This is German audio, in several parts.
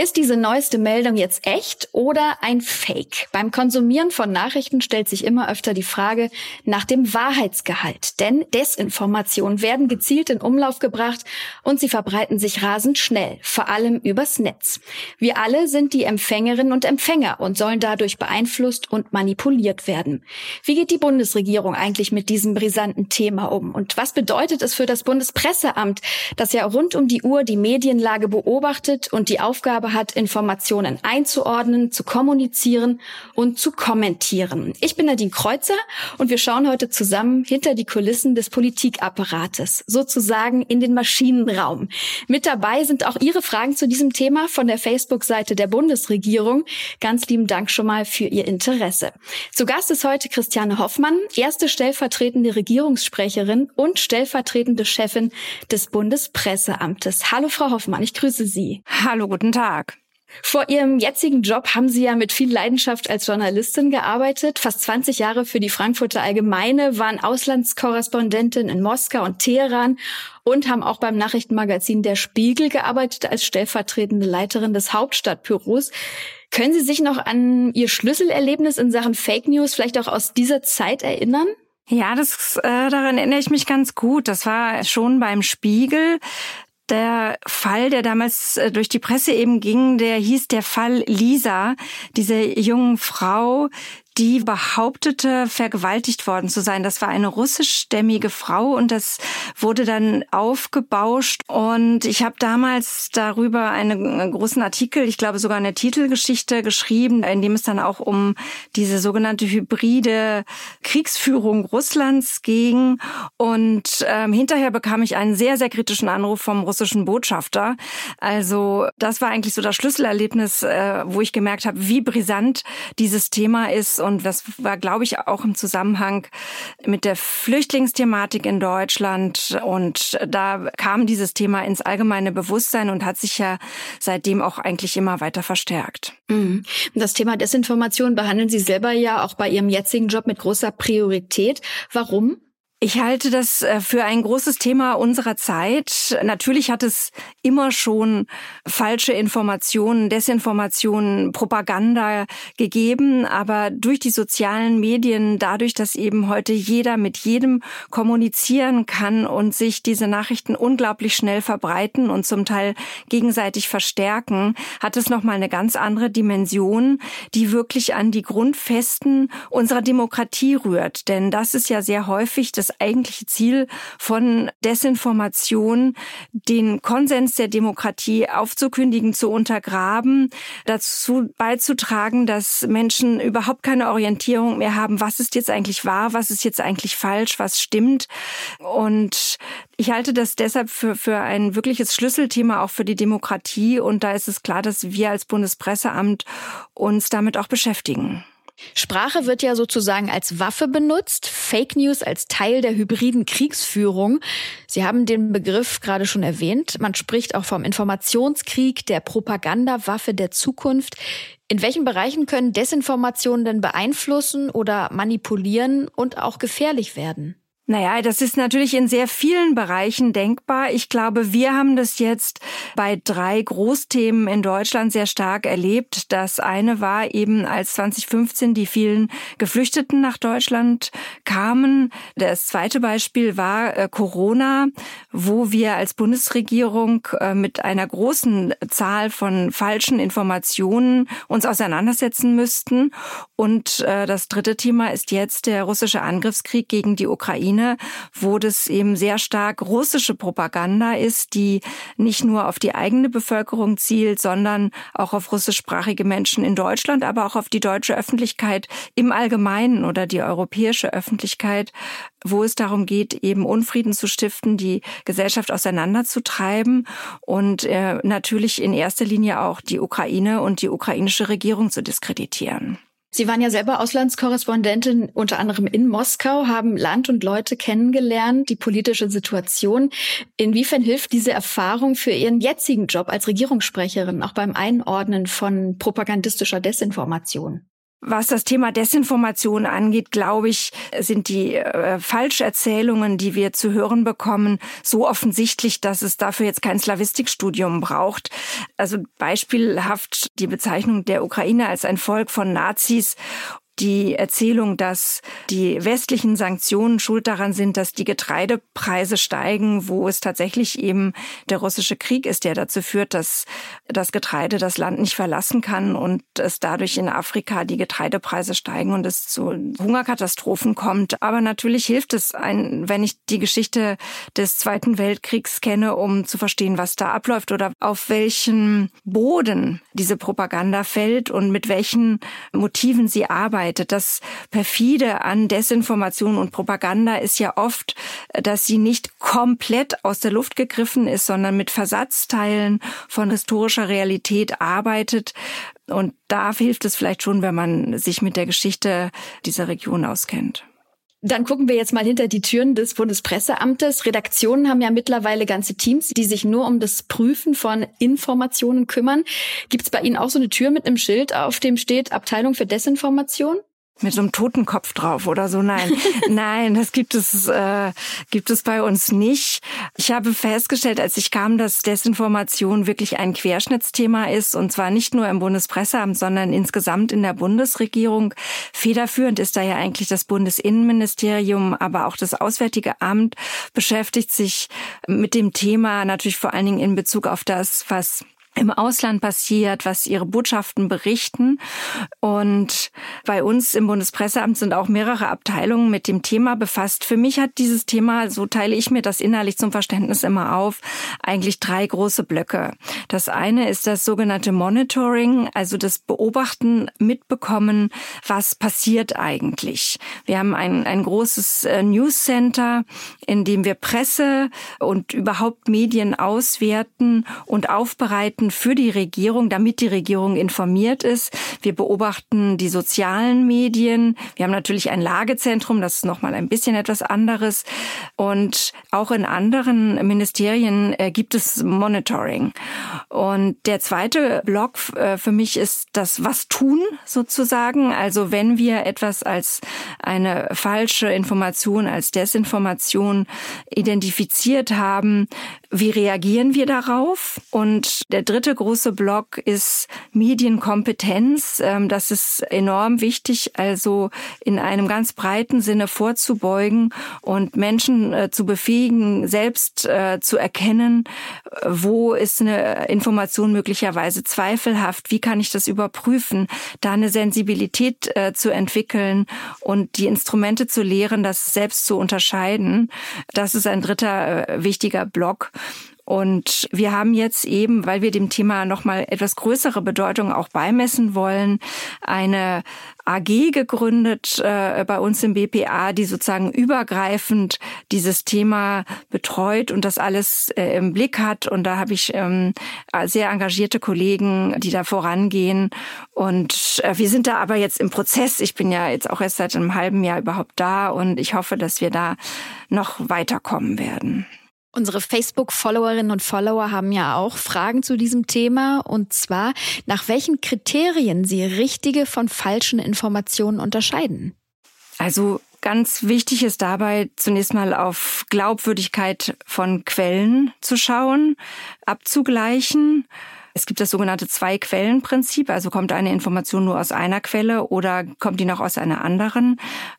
Ist diese neueste Meldung jetzt echt oder ein Fake? Beim Konsumieren von Nachrichten stellt sich immer öfter die Frage nach dem Wahrheitsgehalt. Denn Desinformationen werden gezielt in Umlauf gebracht und sie verbreiten sich rasend schnell, vor allem übers Netz. Wir alle sind die Empfängerinnen und Empfänger und sollen dadurch beeinflusst und manipuliert werden. Wie geht die Bundesregierung eigentlich mit diesem brisanten Thema um? Und was bedeutet es für das Bundespresseamt, das ja rund um die Uhr die Medienlage beobachtet und die Aufgabe Aufgabe hat, Informationen einzuordnen, zu kommunizieren und zu kommentieren. Ich bin Nadine Kreuzer und wir schauen heute zusammen hinter die Kulissen des Politikapparates, sozusagen in den Maschinenraum. Mit dabei sind auch Ihre Fragen zu diesem Thema von der Facebook-Seite der Bundesregierung. Ganz lieben Dank schon mal für Ihr Interesse. Zu Gast ist heute Christiane Hoffmann, erste stellvertretende Regierungssprecherin und stellvertretende Chefin des Bundespresseamtes. Hallo Frau Hoffmann, ich grüße Sie. Hallo, guten Tag. Vor Ihrem jetzigen Job haben Sie ja mit viel Leidenschaft als Journalistin gearbeitet. Fast 20 Jahre für die Frankfurter Allgemeine, waren Auslandskorrespondentin in Moskau und Teheran und haben auch beim Nachrichtenmagazin Der Spiegel gearbeitet als stellvertretende Leiterin des Hauptstadtbüros. Können Sie sich noch an Ihr Schlüsselerlebnis in Sachen Fake News vielleicht auch aus dieser Zeit erinnern? Ja, das äh, daran erinnere ich mich ganz gut. Das war schon beim Spiegel der Fall, der damals äh, durch die Presse eben ging, der hieß der Fall Lisa, diese jungen Frau, die behauptete, vergewaltigt worden zu sein. Das war eine russischstämmige Frau und das wurde dann aufgebauscht. Und ich habe damals darüber einen großen Artikel, ich glaube sogar eine Titelgeschichte geschrieben, in dem es dann auch um diese sogenannte hybride Kriegsführung Russlands ging. Und ähm, hinterher bekam ich einen sehr, sehr kritischen Anruf vom russischen Botschafter. Also das war eigentlich so das Schlüsselerlebnis, äh, wo ich gemerkt habe, wie brisant dieses Thema ist und das war, glaube ich, auch im Zusammenhang mit der Flüchtlingsthematik in Deutschland. Und da kam dieses Thema ins allgemeine Bewusstsein und hat sich ja seitdem auch eigentlich immer weiter verstärkt. Mhm. Das Thema Desinformation behandeln Sie selber ja auch bei Ihrem jetzigen Job mit großer Priorität. Warum? Ich halte das äh, für ein großes Thema unserer Zeit. Natürlich hat es immer schon falsche Informationen, Desinformationen, Propaganda gegeben, aber durch die sozialen Medien, dadurch, dass eben heute jeder mit jedem kommunizieren kann und sich diese Nachrichten unglaublich schnell verbreiten und zum Teil gegenseitig verstärken, hat es noch mal eine ganz andere Dimension, die wirklich an die Grundfesten unserer Demokratie rührt, denn das ist ja sehr häufig das das eigentliche Ziel von Desinformation, den Konsens der Demokratie aufzukündigen, zu untergraben, dazu beizutragen, dass Menschen überhaupt keine Orientierung mehr haben, was ist jetzt eigentlich wahr, was ist jetzt eigentlich falsch, was stimmt. Und ich halte das deshalb für, für ein wirkliches Schlüsselthema auch für die Demokratie. Und da ist es klar, dass wir als Bundespresseamt uns damit auch beschäftigen. Sprache wird ja sozusagen als Waffe benutzt, Fake News als Teil der hybriden Kriegsführung. Sie haben den Begriff gerade schon erwähnt. Man spricht auch vom Informationskrieg, der Propagandawaffe der Zukunft. In welchen Bereichen können Desinformationen denn beeinflussen oder manipulieren und auch gefährlich werden? Naja, das ist natürlich in sehr vielen Bereichen denkbar. Ich glaube, wir haben das jetzt bei drei Großthemen in Deutschland sehr stark erlebt. Das eine war eben, als 2015 die vielen Geflüchteten nach Deutschland kamen. Das zweite Beispiel war äh, Corona, wo wir als Bundesregierung äh, mit einer großen Zahl von falschen Informationen uns auseinandersetzen müssten. Und äh, das dritte Thema ist jetzt der russische Angriffskrieg gegen die Ukraine Ukraine, wo das eben sehr stark russische Propaganda ist, die nicht nur auf die eigene Bevölkerung zielt, sondern auch auf russischsprachige Menschen in Deutschland, aber auch auf die deutsche Öffentlichkeit im Allgemeinen oder die europäische Öffentlichkeit, wo es darum geht, eben Unfrieden zu stiften, die Gesellschaft auseinanderzutreiben und äh, natürlich in erster Linie auch die Ukraine und die ukrainische Regierung zu diskreditieren. Sie waren ja selber Auslandskorrespondentin, unter anderem in Moskau, haben Land und Leute kennengelernt, die politische Situation. Inwiefern hilft diese Erfahrung für Ihren jetzigen Job als Regierungssprecherin, auch beim Einordnen von propagandistischer Desinformation? Was das Thema Desinformation angeht, glaube ich, sind die äh, Falscherzählungen, die wir zu hören bekommen, so offensichtlich, dass es dafür jetzt kein Slavistikstudium braucht. Also beispielhaft die Bezeichnung der Ukraine als ein Volk von Nazis die Erzählung, dass die westlichen Sanktionen schuld daran sind, dass die Getreidepreise steigen, wo es tatsächlich eben der russische Krieg ist, der dazu führt, dass das Getreide das Land nicht verlassen kann und es dadurch in Afrika die Getreidepreise steigen und es zu Hungerkatastrophen kommt. Aber natürlich hilft es, ein, wenn ich die Geschichte des Zweiten Weltkriegs kenne, um zu verstehen, was da abläuft oder auf welchen Boden diese Propaganda fällt und mit welchen Motiven sie arbeitet arbeitet. Das perfide an Desinformation und Propaganda ist ja oft, dass sie nicht komplett aus der Luft gegriffen ist, sondern mit Versatzteilen von historischer Realität arbeitet. Und da hilft es vielleicht schon, wenn man sich mit der Geschichte dieser Region auskennt. Dann gucken wir jetzt mal hinter die Türen des Bundespresseamtes. Redaktionen haben ja mittlerweile ganze Teams, die sich nur um das Prüfen von Informationen kümmern. Gibt es bei Ihnen auch so eine Tür mit einem Schild, auf dem steht Abteilung für Desinformation? Mit so einem Totenkopf drauf oder so. Nein, nein, das gibt es äh, gibt es bei uns nicht. Ich habe festgestellt, als ich kam, dass Desinformation wirklich ein Querschnittsthema ist und zwar nicht nur im Bundespresseamt, sondern insgesamt in der Bundesregierung. Federführend ist da ja eigentlich das Bundesinnenministerium, aber auch das Auswärtige Amt beschäftigt sich mit dem Thema natürlich vor allen Dingen in Bezug auf das, was im Ausland passiert, was ihre Botschaften berichten. Und bei uns im Bundespresseamt sind auch mehrere Abteilungen mit dem Thema befasst. Für mich hat dieses Thema, so teile ich mir das innerlich zum Verständnis immer auf, eigentlich drei große Blöcke. Das eine ist das sogenannte Monitoring, also das Beobachten, mitbekommen, was passiert eigentlich. Wir haben ein, ein großes äh, News Center, in dem wir Presse und überhaupt Medien auswerten und aufbereiten Daten für die Regierung, damit die Regierung informiert ist. Wir beobachten die sozialen Medien. Wir haben natürlich ein Lagezentrum, das ist nochmal ein bisschen etwas anderes. Und auch in anderen Ministerien äh, gibt es Monitoring. Und der zweite Block äh, für mich ist das Was tun sozusagen. Also wenn wir etwas als eine falsche Information, als Desinformation identifiziert haben, wie reagieren wir darauf? Und der dritte große Block ist Medienkompetenz. Ähm, das ist enorm wichtig, also in einem ganz breiten Sinne vorzubeugen und Menschen äh, zu befähigen, selbst äh, zu erkennen, wo ist eine Information möglicherweise zweifelhaft, wie kann ich das überprüfen, da eine Sensibilität äh, zu entwickeln und die Instrumente zu lehren, das selbst zu unterscheiden. Das ist ein dritter wichtiger Block. Und wir haben jetzt eben, weil wir dem Thema nochmal etwas größere Bedeutung auch beimessen wollen, eine AG gegründet äh, bei uns im BPA, die sozusagen übergreifend dieses Thema betreut und das alles äh, im Blick hat. Und da habe ich ähm, sehr engagierte Kollegen, die da vorangehen. Und äh, wir sind da aber jetzt im Prozess. Ich bin ja jetzt auch erst seit einem halben Jahr überhaupt da und ich hoffe, dass wir da noch weiterkommen werden. Unsere Facebook-Followerinnen und Follower haben ja auch Fragen zu diesem Thema und zwar, nach welchen Kriterien sie richtige von falschen Informationen unterscheiden. Also ganz wichtig ist dabei zunächst mal auf Glaubwürdigkeit von Quellen zu schauen, abzugleichen es gibt das sogenannte Zwei-Quellen-Prinzip, also kommt eine Information nur aus einer Quelle oder kommt die noch aus einer anderen.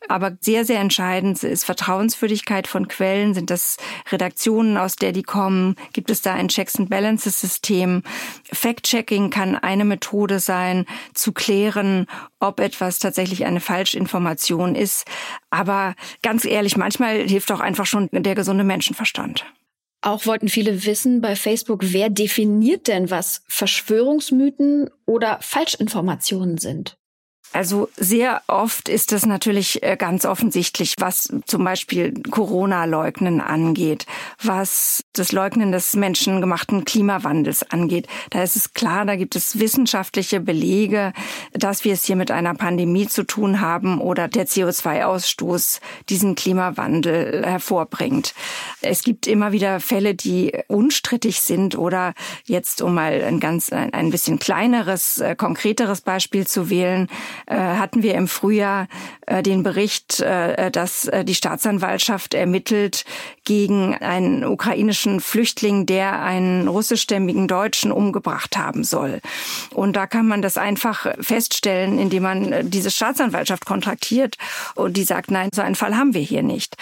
Aber sehr, sehr entscheidend ist Vertrauenswürdigkeit von Quellen. Sind das Redaktionen, aus der die kommen? Gibt es da ein Checks-and-Balances-System? Fact-Checking kann eine Methode sein, zu klären, ob etwas tatsächlich eine Falschinformation ist. Aber ganz ehrlich, manchmal hilft auch einfach schon der gesunde Menschenverstand. Auch wollten viele wissen bei Facebook, wer definiert denn, was Verschwörungsmythen oder Falschinformationen sind? Also sehr oft ist es natürlich äh, ganz offensichtlich, was zum Beispiel Corona-Leugnen angeht, was das Leugnen des menschengemachten Klimawandels angeht. Da ist es klar, da gibt es wissenschaftliche Belege, dass wir es hier mit einer Pandemie zu tun haben oder der CO2-Ausstoß diesen Klimawandel hervorbringt. Es gibt immer wieder Fälle, die unstrittig sind oder jetzt, um mal ein ganz, ein bisschen kleineres, äh, konkreteres Beispiel zu wählen, äh, hatten wir im Frühjahr äh, den Bericht, äh, dass äh, die Staatsanwaltschaft ermittelt gegen einen ukrainischen Flüchtling, der einen russischstämmigen Deutschen umgebracht haben soll. Und da kann man das einfach feststellen, indem man äh, diese Staatsanwaltschaft kontraktiert und die sagt, nein, so einen Fall haben wir hier nicht.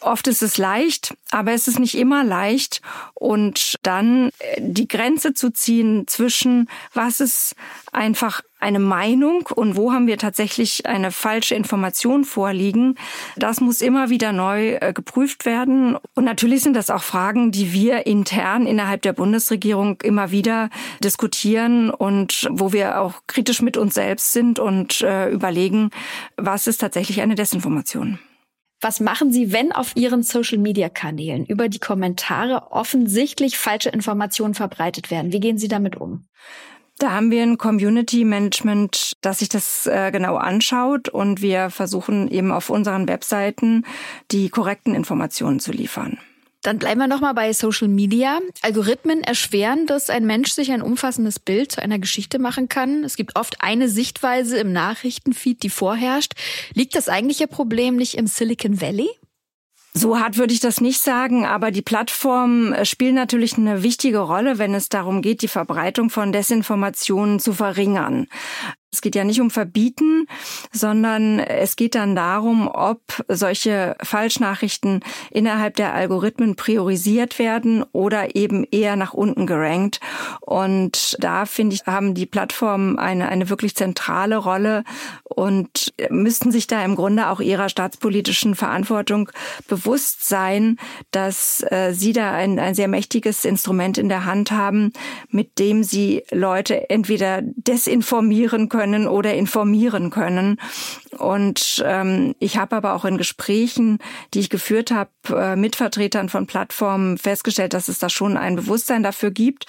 Oft ist es leicht, aber es ist nicht immer leicht. Und dann äh, die Grenze zu ziehen zwischen, was ist einfach eine Meinung und wo haben wir tatsächlich eine falsche Information vorliegen, das muss immer wieder neu äh, geprüft werden. Und natürlich sind das auch Fragen, die wir intern innerhalb der Bundesregierung immer wieder diskutieren und wo wir auch kritisch mit uns selbst sind und äh, überlegen, was ist tatsächlich eine Desinformation. Was machen Sie, wenn auf Ihren Social-Media-Kanälen über die Kommentare offensichtlich falsche Informationen verbreitet werden? Wie gehen Sie damit um? Da haben wir ein Community Management, das sich das äh, genau anschaut und wir versuchen eben auf unseren Webseiten die korrekten Informationen zu liefern. Dann bleiben wir nochmal bei Social Media. Algorithmen erschweren, dass ein Mensch sich ein umfassendes Bild zu einer Geschichte machen kann. Es gibt oft eine Sichtweise im Nachrichtenfeed, die vorherrscht. Liegt das eigentliche Problem nicht im Silicon Valley? So hart würde ich das nicht sagen, aber die Plattformen äh, spielen natürlich eine wichtige Rolle, wenn es darum geht, die Verbreitung von Desinformationen zu verringern. Es geht ja nicht um Verbieten, sondern es geht dann darum, ob solche Falschnachrichten innerhalb der Algorithmen priorisiert werden oder eben eher nach unten gerankt. Und da finde ich, haben die Plattformen eine, eine wirklich zentrale Rolle und müssten sich da im Grunde auch ihrer staatspolitischen Verantwortung bewusst sein, dass äh, sie da ein, ein sehr mächtiges Instrument in der Hand haben, mit dem sie Leute entweder desinformieren können, können oder informieren können. Und ähm, ich habe aber auch in Gesprächen, die ich geführt habe, äh, mit Vertretern von Plattformen festgestellt, dass es da schon ein Bewusstsein dafür gibt.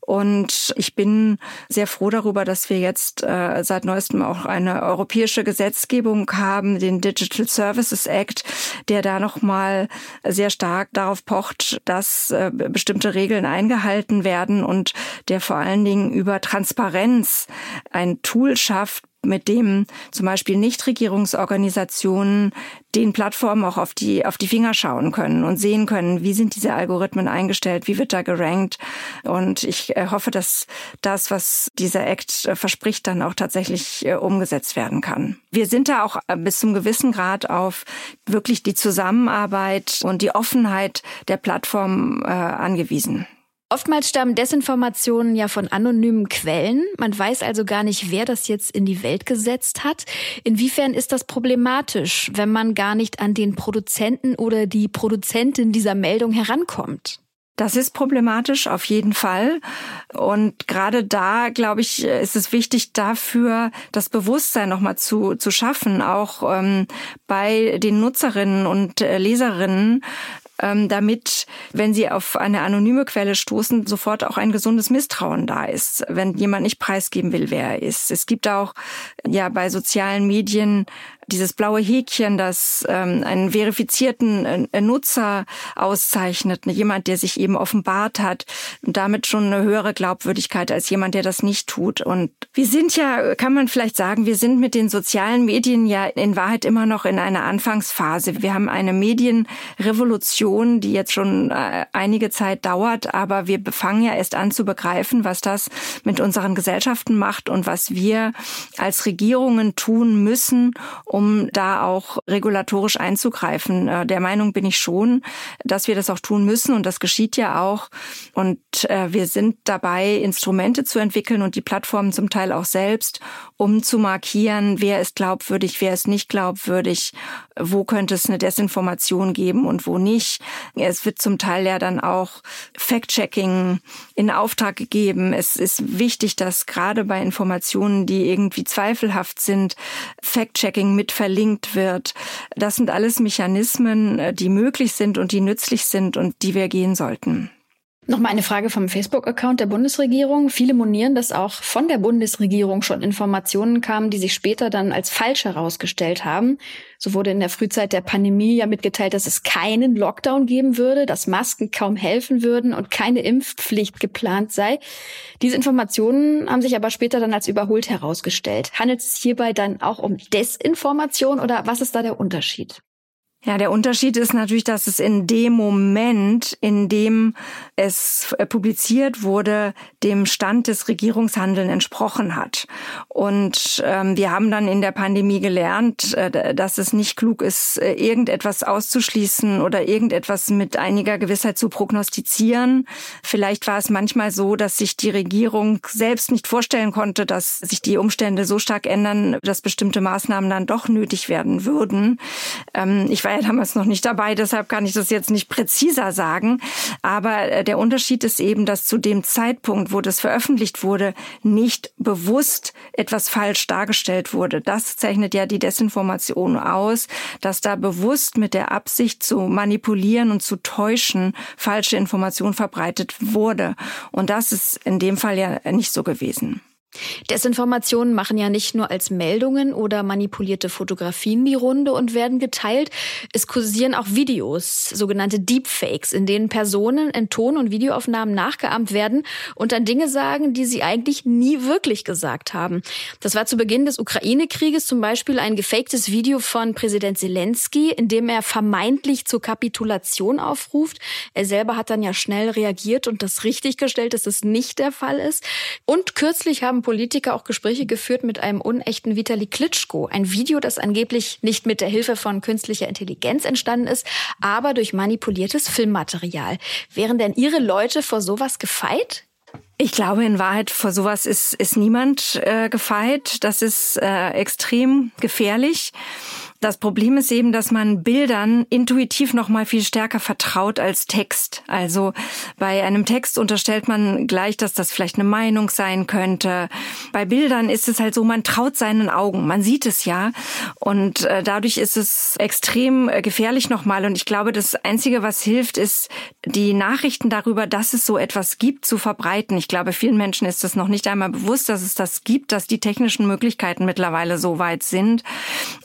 Und ich bin sehr froh darüber, dass wir jetzt äh, seit neuestem auch eine europäische Gesetzgebung haben, den Digital Services Act, der da nochmal sehr stark darauf pocht, dass äh, bestimmte Regeln eingehalten werden und der vor allen Dingen über Transparenz ein Tool schafft, mit dem zum Beispiel Nichtregierungsorganisationen den Plattformen auch auf die, auf die Finger schauen können und sehen können, wie sind diese Algorithmen eingestellt, wie wird da gerankt. Und ich äh, hoffe, dass das, was dieser Act äh, verspricht, dann auch tatsächlich äh, umgesetzt werden kann. Wir sind da auch bis zum gewissen Grad auf wirklich die Zusammenarbeit und die Offenheit der Plattform angewiesen. Oftmals stammen Desinformationen ja von anonymen Quellen. Man weiß also gar nicht, wer das jetzt in die Welt gesetzt hat. Inwiefern ist das problematisch, wenn man gar nicht an den Produzenten oder die Produzentin dieser Meldung herankommt? Das ist problematisch, auf jeden Fall. Und gerade da, glaube ich, ist es wichtig, dafür das Bewusstsein nochmal zu, zu schaffen, auch ähm, bei den Nutzerinnen und äh, Leserinnen, damit, wenn sie auf eine anonyme Quelle stoßen, sofort auch ein gesundes Misstrauen da ist, wenn jemand nicht preisgeben will, wer er ist. Es gibt auch ja bei sozialen Medien dieses blaue Häkchen, das ähm, einen verifizierten äh, Nutzer auszeichnet, jemand, der sich eben offenbart hat damit schon eine höhere Glaubwürdigkeit als jemand, der das nicht tut. Und wir sind ja, kann man vielleicht sagen, wir sind mit den sozialen Medien ja in Wahrheit immer noch in einer Anfangsphase. Wir haben eine Medienrevolution, die jetzt schon äh, einige Zeit dauert, aber wir fangen ja erst an zu begreifen, was das mit unseren Gesellschaften macht und was wir als Regierungen tun müssen, da auch regulatorisch einzugreifen. Äh, der Meinung bin ich schon, dass wir das auch tun müssen und das geschieht ja auch. Und äh, wir sind dabei, Instrumente zu entwickeln und die Plattformen zum Teil auch selbst, um zu markieren, wer ist glaubwürdig, wer ist nicht glaubwürdig, wo könnte es eine Desinformation geben und wo nicht. Es wird zum Teil ja dann auch Fact-Checking in Auftrag gegeben. Es ist wichtig, dass gerade bei Informationen, die irgendwie zweifelhaft sind, Fact-Checking mit verlinkt wird. Das sind alles Mechanismen, äh, die möglich sind und die nützlich sind und die wir gehen sollten. Nochmal eine Frage vom Facebook-Account der Bundesregierung. Viele monieren, dass auch von der Bundesregierung schon Informationen kamen, die sich später dann als falsch herausgestellt haben. So wurde in der Frühzeit der Pandemie ja mitgeteilt, dass es keinen Lockdown geben würde, dass Masken kaum helfen würden und keine Impfpflicht geplant sei. Diese Informationen haben sich aber später dann als überholt herausgestellt. Handelt es hierbei dann auch um Desinformation oder was ist da der Unterschied? Ja, der Unterschied ist natürlich, dass es in dem Moment, in dem es äh, publiziert wurde, dem Stand des Regierungshandelns entsprochen hat. Und ähm, wir haben dann in der Pandemie gelernt, äh, dass es nicht klug ist, äh, irgendetwas auszuschließen oder irgendetwas mit einiger Gewissheit zu prognostizieren. Vielleicht war es manchmal so, dass sich die Regierung selbst nicht vorstellen konnte, dass sich die Umstände so stark ändern, dass bestimmte Maßnahmen dann doch nötig werden würden. Ähm, ich war ja damals noch nicht dabei, deshalb kann ich das jetzt nicht präziser sagen. Aber äh, der Unterschied ist eben, dass zu dem Zeitpunkt, wo das veröffentlicht wurde, nicht bewusst etwas falsch dargestellt wurde. Das zeichnet ja die Desinformation aus, dass da bewusst mit der Absicht zu manipulieren und zu täuschen falsche Information verbreitet wurde. Und das ist in dem Fall ja nicht so gewesen. Desinformationen machen ja nicht nur als Meldungen oder manipulierte Fotografien die Runde und werden geteilt. Es kursieren auch Videos, sogenannte Deepfakes, in denen Personen in Ton- und Videoaufnahmen nachgeahmt werden und dann Dinge sagen, die sie eigentlich nie wirklich gesagt haben. Das war zu Beginn des Ukraine-Krieges zum Beispiel ein gefaktes Video von Präsident Zelensky, in dem er vermeintlich zur Kapitulation aufruft. Er selber hat dann ja schnell reagiert und das richtiggestellt, dass es nicht der Fall ist. Und kürzlich haben Politiker auch Gespräche geführt mit einem unechten Vitali Klitschko. Ein Video, das angeblich nicht mit der Hilfe von künstlicher Intelligenz entstanden ist, aber durch manipuliertes Filmmaterial. Wären denn Ihre Leute vor sowas gefeit? Ich glaube, in Wahrheit vor sowas ist, ist niemand äh, gefeit. Das ist äh, extrem gefährlich. Das Problem ist eben, dass man Bildern intuitiv noch mal viel stärker vertraut als Text. Also bei einem Text unterstellt man gleich, dass das vielleicht eine Meinung sein könnte. Bei Bildern ist es halt so, man traut seinen Augen, man sieht es ja und äh, dadurch ist es extrem äh, gefährlich nochmal. Und ich glaube, das Einzige, was hilft, ist die Nachrichten darüber, dass es so etwas gibt, zu verbreiten. Ich glaube, vielen Menschen ist es noch nicht einmal bewusst, dass es das gibt, dass die technischen Möglichkeiten mittlerweile so weit sind.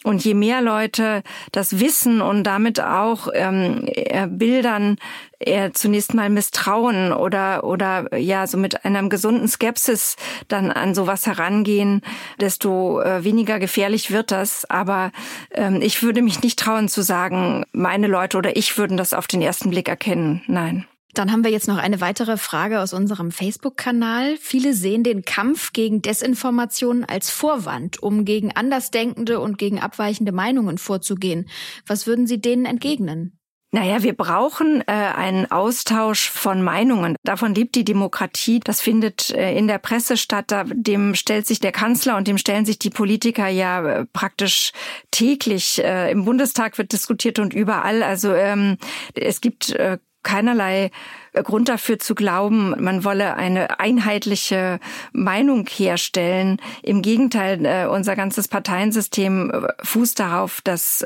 Und je mehr Leute das wissen und damit auch ähm, äh, Bildern äh, zunächst mal misstrauen oder oder ja so mit einem gesunden Skepsis dann an sowas herangehen, desto äh, weniger gefährlich wird das. Aber ähm, ich würde mich nicht trauen zu sagen, meine Leute oder ich würden das auf den ersten Blick erkennen. Nein. Dann haben wir jetzt noch eine weitere Frage aus unserem Facebook-Kanal. Viele sehen den Kampf gegen Desinformation als Vorwand, um gegen Andersdenkende und gegen abweichende Meinungen vorzugehen. Was würden Sie denen entgegnen? Naja, wir brauchen äh, einen Austausch von Meinungen. Davon lebt die Demokratie. Das findet äh, in der Presse statt. Da, dem stellt sich der Kanzler und dem stellen sich die Politiker ja äh, praktisch täglich. Äh, Im Bundestag wird diskutiert und überall. Also ähm, es gibt äh, keinerlei äh, Grund dafür zu glauben, man wolle eine einheitliche Meinung herstellen. Im Gegenteil, äh, unser ganzes Parteiensystem äh, fußt darauf, dass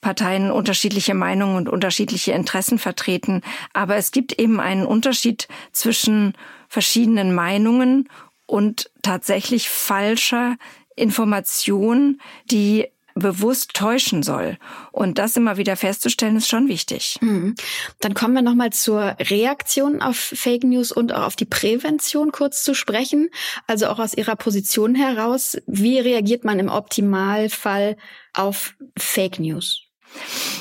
Parteien unterschiedliche Meinungen und unterschiedliche Interessen vertreten. Aber es gibt eben einen Unterschied zwischen verschiedenen Meinungen und tatsächlich falscher Information, die bewusst täuschen soll. Und das immer wieder festzustellen, ist schon wichtig. Mhm. Dann kommen wir nochmal zur Reaktion auf Fake News und auch auf die Prävention kurz zu sprechen. Also auch aus Ihrer Position heraus. Wie reagiert man im Optimalfall auf Fake News?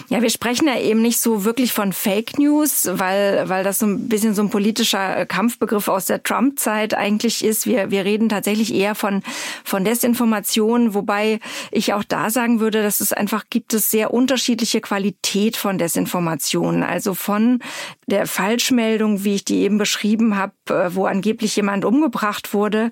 Ja, wir sprechen ja eben nicht so wirklich von Fake News, weil, weil das so ein bisschen so ein politischer Kampfbegriff aus der Trump-Zeit eigentlich ist. Wir, wir reden tatsächlich eher von, von Desinformation, wobei ich auch da sagen würde, dass es einfach gibt es sehr unterschiedliche Qualität von Desinformation. Also von der Falschmeldung, wie ich die eben beschrieben habe, äh, wo angeblich jemand umgebracht wurde,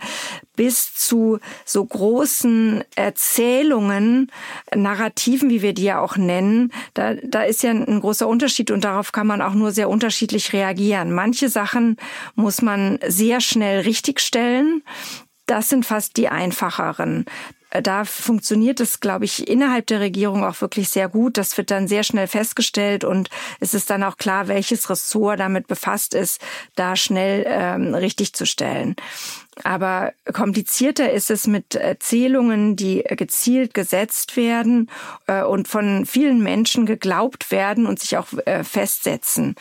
bis zu so großen Erzählungen, Narrativen, wie wir die ja auch nennen, da, da ist ja ein großer Unterschied und darauf kann man auch nur sehr unterschiedlich reagieren. Manche Sachen muss man sehr schnell richtigstellen. Das sind fast die einfacheren da funktioniert es, glaube ich, innerhalb der Regierung auch wirklich sehr gut. Das wird dann sehr schnell festgestellt und es ist dann auch klar, welches Ressort damit befasst ist, da schnell ähm, richtig zu stellen. Aber komplizierter ist es mit Erzählungen, die gezielt gesetzt werden äh, und von vielen Menschen geglaubt werden und sich auch äh, festsetzen.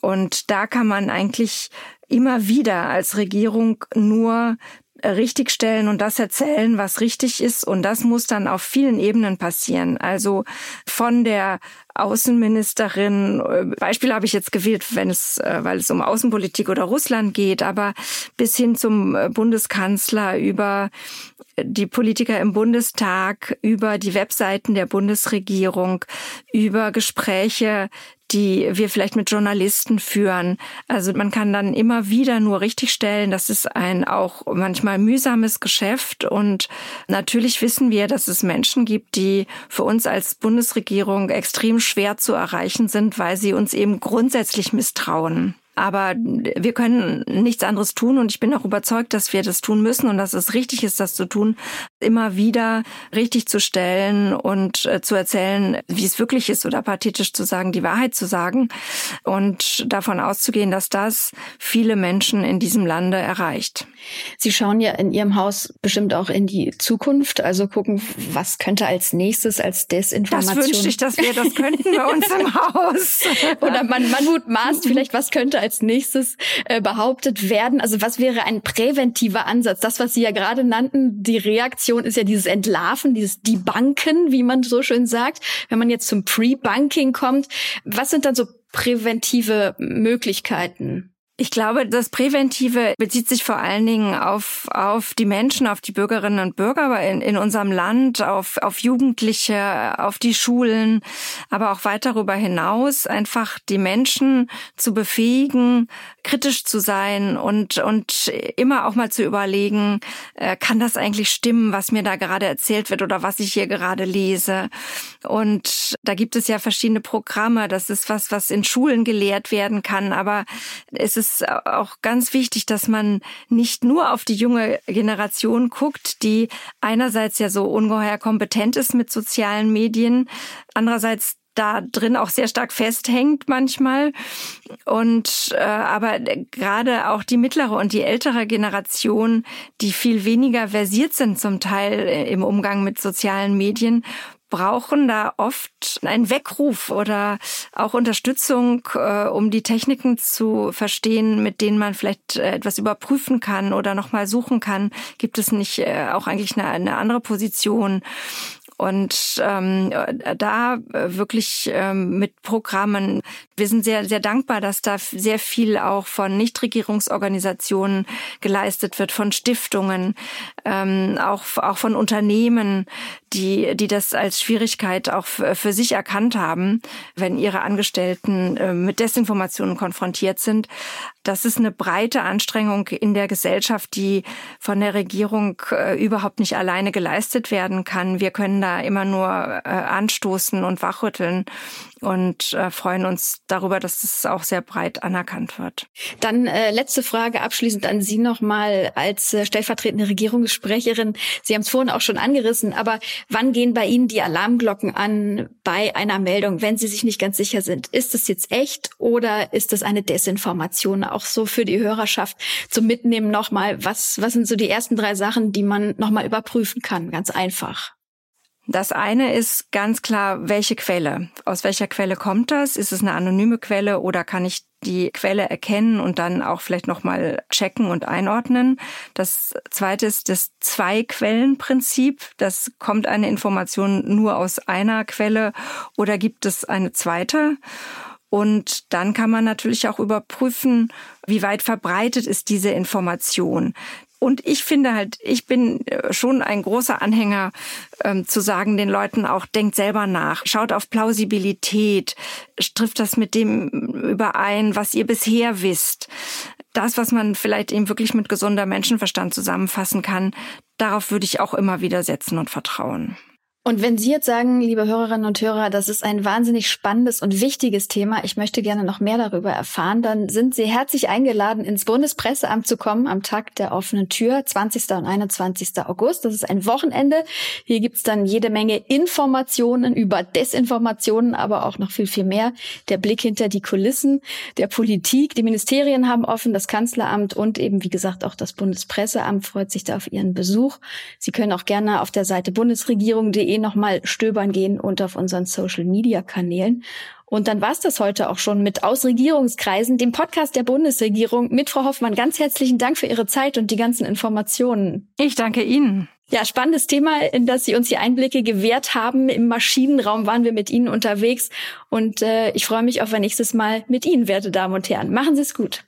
Und da kann man eigentlich immer wieder als Regierung nur richtigstellen und das erzählen, was richtig ist. Und das muss dann auf vielen Ebenen passieren. Also von der Außenministerin, äh, Beispiel habe ich jetzt gewählt, wenn es, äh, weil es um Außenpolitik oder Russland geht, aber bis hin zum äh, Bundeskanzler über die Politiker im Bundestag, über die Webseiten der Bundesregierung, über Gespräche die wir vielleicht mit Journalisten führen. Also man kann dann immer wieder nur richtigstellen, das ist ein auch manchmal mühsames Geschäft und natürlich wissen wir, dass es Menschen gibt, die für uns als Bundesregierung extrem schwer zu erreichen sind, weil sie uns eben grundsätzlich misstrauen. Aber wir können nichts anderes tun und ich bin auch überzeugt, dass wir das tun müssen und dass es richtig ist, das zu tun, immer wieder richtig zu stellen und äh, zu erzählen, wie es wirklich ist oder pathetisch zu sagen, die Wahrheit zu sagen und davon auszugehen, dass das viele Menschen in diesem Lande erreicht. Sie schauen ja in Ihrem Haus bestimmt auch in die Zukunft, also gucken, was könnte als nächstes als Desinformation. Das wünschte ich, dass wir das könnten bei uns im Haus. Oder man, man mutmaßt vielleicht, was könnte als nächstes äh, behauptet werden. Also was wäre ein präventiver Ansatz? Das, was Sie ja gerade nannten, die Reaktion ist ja dieses Entlarven, dieses Debunken, wie man so schön sagt. Wenn man jetzt zum Pre-Bunking kommt, was sind dann so präventive Möglichkeiten? Ich glaube, das Präventive bezieht sich vor allen Dingen auf, auf die Menschen, auf die Bürgerinnen und Bürger in, in unserem Land, auf, auf Jugendliche, auf die Schulen, aber auch weit darüber hinaus, einfach die Menschen zu befähigen, kritisch zu sein und, und immer auch mal zu überlegen, äh, kann das eigentlich stimmen, was mir da gerade erzählt wird oder was ich hier gerade lese? Und da gibt es ja verschiedene Programme. Das ist was, was in Schulen gelehrt werden kann, aber es ist ist auch ganz wichtig, dass man nicht nur auf die junge Generation guckt, die einerseits ja so ungeheuer kompetent ist mit sozialen Medien, andererseits da drin auch sehr stark festhängt manchmal. Und äh, aber gerade auch die mittlere und die ältere Generation, die viel weniger versiert sind zum Teil äh, im Umgang mit sozialen Medien, brauchen da oft einen Weckruf oder auch Unterstützung, äh, um die Techniken zu verstehen, mit denen man vielleicht äh, etwas überprüfen kann oder nochmal suchen kann. Gibt es nicht äh, auch eigentlich eine, eine andere Position? Und ähm, da wirklich ähm, mit Programmen, wir sind sehr, sehr dankbar, dass da sehr viel auch von Nichtregierungsorganisationen geleistet wird, von Stiftungen, ähm, auch, auch von Unternehmen, die, die das als Schwierigkeit auch für sich erkannt haben, wenn ihre Angestellten äh, mit Desinformationen konfrontiert sind. Das ist eine breite Anstrengung in der Gesellschaft, die von der Regierung äh, überhaupt nicht alleine geleistet werden kann. Wir können da immer nur äh, anstoßen und wachrütteln und äh, freuen uns darüber, dass es auch sehr breit anerkannt wird. Dann äh, letzte Frage abschließend an Sie nochmal als äh, stellvertretende Regierungssprecherin. Sie haben es vorhin auch schon angerissen, aber wann gehen bei Ihnen die Alarmglocken an bei einer Meldung, wenn Sie sich nicht ganz sicher sind? Ist es jetzt echt oder ist es eine Desinformation? Auch so für die Hörerschaft zum Mitnehmen nochmal. Was, was sind so die ersten drei Sachen, die man nochmal überprüfen kann? Ganz einfach. Das eine ist ganz klar, welche Quelle? Aus welcher Quelle kommt das? Ist es eine anonyme Quelle oder kann ich die Quelle erkennen und dann auch vielleicht nochmal checken und einordnen. Das zweite ist das Zwei-Quellen-Prinzip. Das kommt eine Information nur aus einer Quelle oder gibt es eine zweite? Und dann kann man natürlich auch überprüfen, wie weit verbreitet ist diese Information. Und ich finde halt, ich bin äh, schon ein großer Anhänger ähm, zu sagen den Leuten auch, denkt selber nach, schaut auf Plausibilität, trifft das mit dem überein, was ihr bisher wisst. Das, was man vielleicht eben wirklich mit gesunder Menschenverstand zusammenfassen kann, darauf würde ich auch immer wieder setzen und vertrauen. Und wenn Sie jetzt sagen, liebe Hörerinnen und Hörer, das ist ein wahnsinnig spannendes und wichtiges Thema, ich möchte gerne noch mehr darüber erfahren, dann sind Sie herzlich eingeladen, ins Bundespresseamt zu kommen am Tag der offenen Tür, 20. und 21. August. Das ist ein Wochenende. Hier gibt's dann jede Menge Informationen über Desinformationen, aber auch noch viel, viel mehr. Der Blick hinter die Kulissen der Politik. Die Ministerien haben offen, das Kanzleramt und eben, wie gesagt, auch das Bundespresseamt freut sich da auf Ihren Besuch. Sie können auch gerne auf der Seite bundesregierung.de nochmal stöbern gehen und auf unseren Social-Media-Kanälen. Und dann war's das heute auch schon mit Aus Regierungskreisen, dem Podcast der Bundesregierung. Mit Frau Hoffmann ganz herzlichen Dank für Ihre Zeit und die ganzen Informationen. Ich danke Ihnen. Ja, spannendes Thema, in das Sie uns hier Einblicke gewährt haben. Im Maschinenraum waren wir mit Ihnen unterwegs und äh, ich freue mich auf ein nächstes Mal mit Ihnen, werte Damen und Herren. Machen Sie es gut.